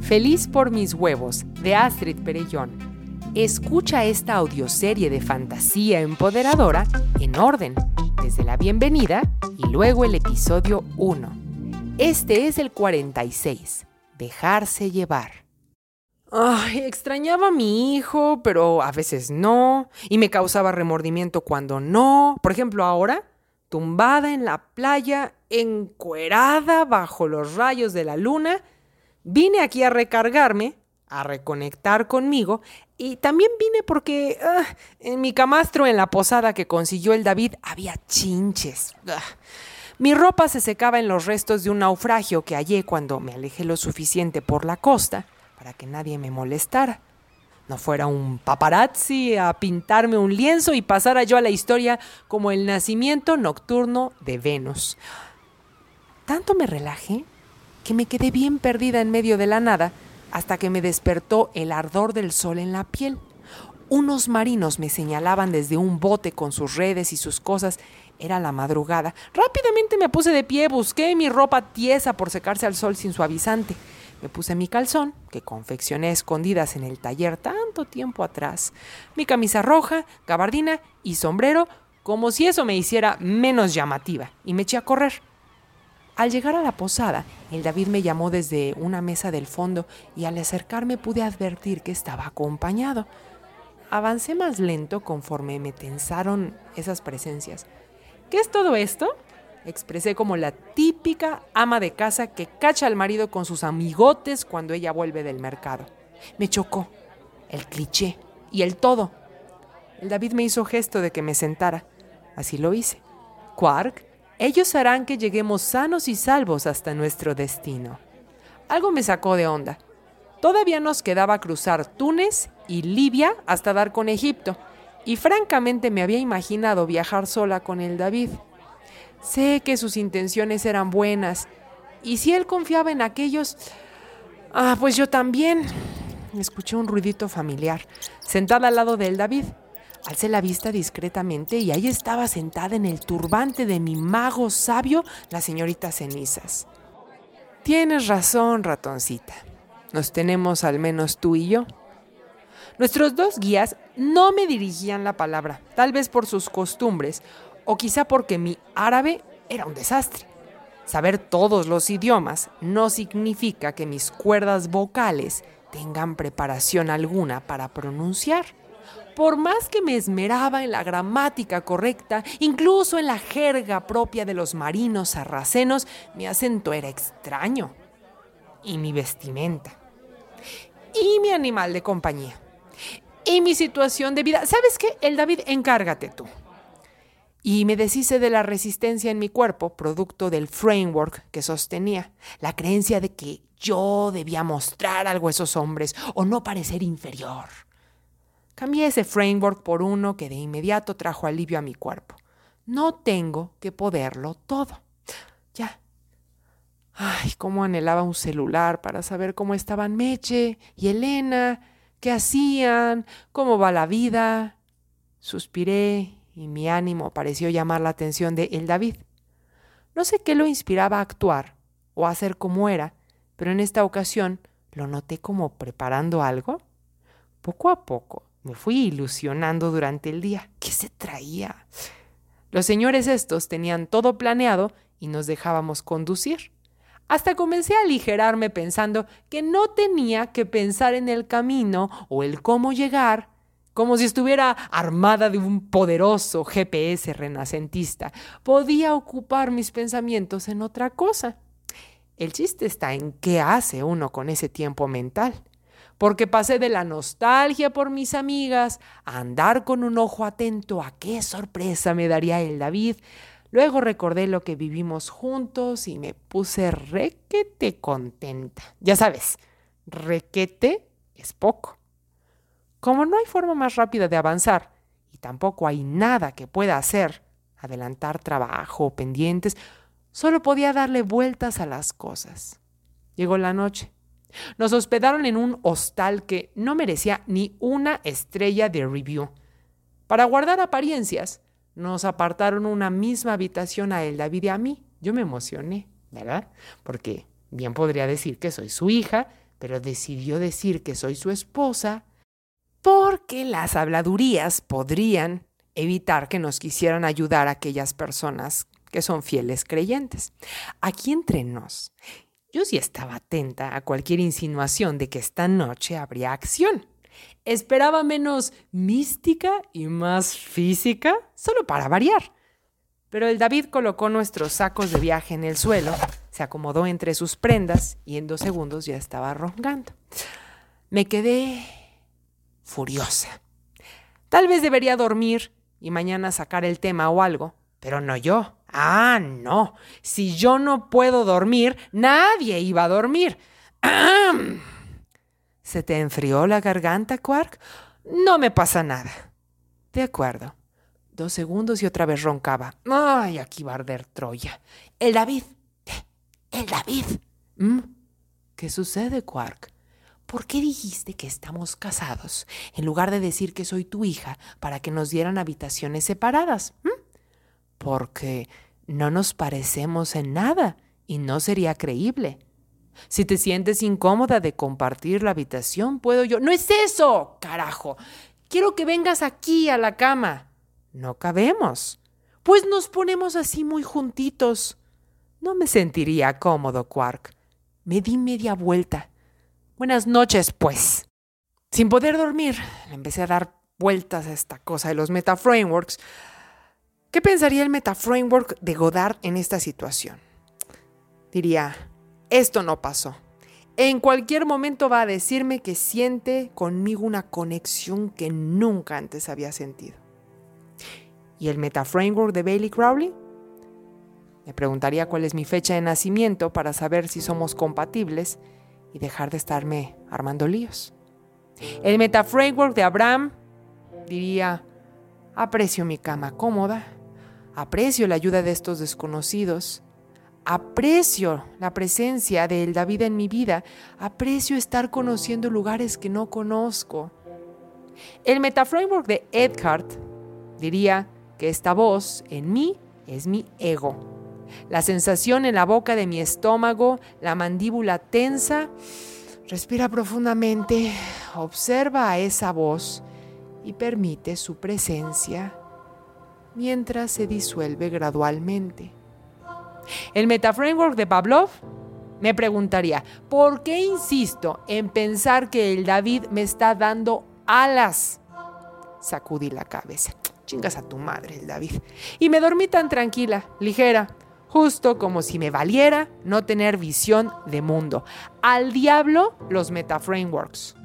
Feliz por mis huevos, de Astrid Perellón. Escucha esta audioserie de fantasía empoderadora en orden, desde la bienvenida y luego el episodio 1. Este es el 46, dejarse llevar. Ay, extrañaba a mi hijo, pero a veces no, y me causaba remordimiento cuando no. Por ejemplo, ahora, tumbada en la playa, encuerada bajo los rayos de la luna, Vine aquí a recargarme, a reconectar conmigo, y también vine porque ah, en mi camastro en la posada que consiguió el David había chinches. Ah. Mi ropa se secaba en los restos de un naufragio que hallé cuando me alejé lo suficiente por la costa para que nadie me molestara. No fuera un paparazzi a pintarme un lienzo y pasara yo a la historia como el nacimiento nocturno de Venus. Tanto me relajé que me quedé bien perdida en medio de la nada hasta que me despertó el ardor del sol en la piel. Unos marinos me señalaban desde un bote con sus redes y sus cosas. Era la madrugada. Rápidamente me puse de pie, busqué mi ropa tiesa por secarse al sol sin suavizante. Me puse mi calzón, que confeccioné escondidas en el taller tanto tiempo atrás, mi camisa roja, gabardina y sombrero, como si eso me hiciera menos llamativa, y me eché a correr. Al llegar a la posada, el David me llamó desde una mesa del fondo y al acercarme pude advertir que estaba acompañado. Avancé más lento conforme me tensaron esas presencias. ¿Qué es todo esto? Expresé como la típica ama de casa que cacha al marido con sus amigotes cuando ella vuelve del mercado. Me chocó el cliché y el todo. El David me hizo gesto de que me sentara. Así lo hice. Quark ellos harán que lleguemos sanos y salvos hasta nuestro destino. Algo me sacó de onda. Todavía nos quedaba cruzar Túnez y Libia hasta dar con Egipto, y francamente me había imaginado viajar sola con el David. Sé que sus intenciones eran buenas, y si él confiaba en aquellos... Ah, pues yo también. Escuché un ruidito familiar, sentada al lado del David. Alcé la vista discretamente y ahí estaba sentada en el turbante de mi mago sabio la señorita Cenizas. Tienes razón, ratoncita. Nos tenemos al menos tú y yo. Nuestros dos guías no me dirigían la palabra, tal vez por sus costumbres o quizá porque mi árabe era un desastre. Saber todos los idiomas no significa que mis cuerdas vocales tengan preparación alguna para pronunciar por más que me esmeraba en la gramática correcta, incluso en la jerga propia de los marinos sarracenos, mi acento era extraño. Y mi vestimenta. Y mi animal de compañía. Y mi situación de vida. ¿Sabes qué? El David, encárgate tú. Y me deshice de la resistencia en mi cuerpo, producto del framework que sostenía, la creencia de que yo debía mostrar algo a esos hombres o no parecer inferior. Cambié ese framework por uno que de inmediato trajo alivio a mi cuerpo. No tengo que poderlo todo. Ya. Ay, cómo anhelaba un celular para saber cómo estaban Meche y Elena, qué hacían, cómo va la vida. Suspiré y mi ánimo pareció llamar la atención de El David. No sé qué lo inspiraba a actuar o a hacer como era, pero en esta ocasión lo noté como preparando algo. Poco a poco me fui ilusionando durante el día. ¿Qué se traía? Los señores estos tenían todo planeado y nos dejábamos conducir. Hasta comencé a aligerarme pensando que no tenía que pensar en el camino o el cómo llegar, como si estuviera armada de un poderoso GPS renacentista. Podía ocupar mis pensamientos en otra cosa. El chiste está en qué hace uno con ese tiempo mental porque pasé de la nostalgia por mis amigas a andar con un ojo atento a qué sorpresa me daría el David. Luego recordé lo que vivimos juntos y me puse requete contenta. Ya sabes, requete es poco. Como no hay forma más rápida de avanzar y tampoco hay nada que pueda hacer, adelantar trabajo o pendientes, solo podía darle vueltas a las cosas. Llegó la noche. Nos hospedaron en un hostal que no merecía ni una estrella de review. Para guardar apariencias, nos apartaron una misma habitación a él, David y a mí. Yo me emocioné, ¿verdad? Porque bien podría decir que soy su hija, pero decidió decir que soy su esposa porque las habladurías podrían evitar que nos quisieran ayudar a aquellas personas que son fieles creyentes. Aquí entre nos, yo sí estaba atenta a cualquier insinuación de que esta noche habría acción. Esperaba menos mística y más física, solo para variar. Pero el David colocó nuestros sacos de viaje en el suelo, se acomodó entre sus prendas y en dos segundos ya estaba rongando. Me quedé furiosa. Tal vez debería dormir y mañana sacar el tema o algo, pero no yo. Ah, no. Si yo no puedo dormir, nadie iba a dormir. ¿Se te enfrió la garganta, Quark? No me pasa nada. De acuerdo. Dos segundos y otra vez roncaba. Ay, aquí va a arder Troya. El David. El David. ¿Mm? ¿Qué sucede, Quark? ¿por qué dijiste que estamos casados en lugar de decir que soy tu hija para que nos dieran habitaciones separadas? ¿Mm? Porque no nos parecemos en nada y no sería creíble. Si te sientes incómoda de compartir la habitación, puedo yo. No es eso, carajo. Quiero que vengas aquí a la cama. No cabemos. Pues nos ponemos así muy juntitos. No me sentiría cómodo, Quark. Me di media vuelta Buenas noches, pues. Sin poder dormir, empecé a dar vueltas a esta cosa de los metaframeworks. ¿Qué pensaría el metaframework de Godard en esta situación? Diría, esto no pasó. En cualquier momento va a decirme que siente conmigo una conexión que nunca antes había sentido. ¿Y el metaframework de Bailey Crowley? Le preguntaría cuál es mi fecha de nacimiento para saber si somos compatibles y dejar de estarme armando líos. El metaframework de Abraham diría, aprecio mi cama cómoda, aprecio la ayuda de estos desconocidos, aprecio la presencia del David en mi vida, aprecio estar conociendo lugares que no conozco. El metaframework de Eckhart diría que esta voz en mí es mi ego la sensación en la boca de mi estómago, la mandíbula tensa. Respira profundamente, observa a esa voz y permite su presencia mientras se disuelve gradualmente. El metaframework de Pavlov me preguntaría, ¿por qué insisto en pensar que el David me está dando alas? Sacudí la cabeza. Chingas a tu madre, el David. Y me dormí tan tranquila, ligera, justo como si me valiera no tener visión de mundo. Al diablo los metaframeworks.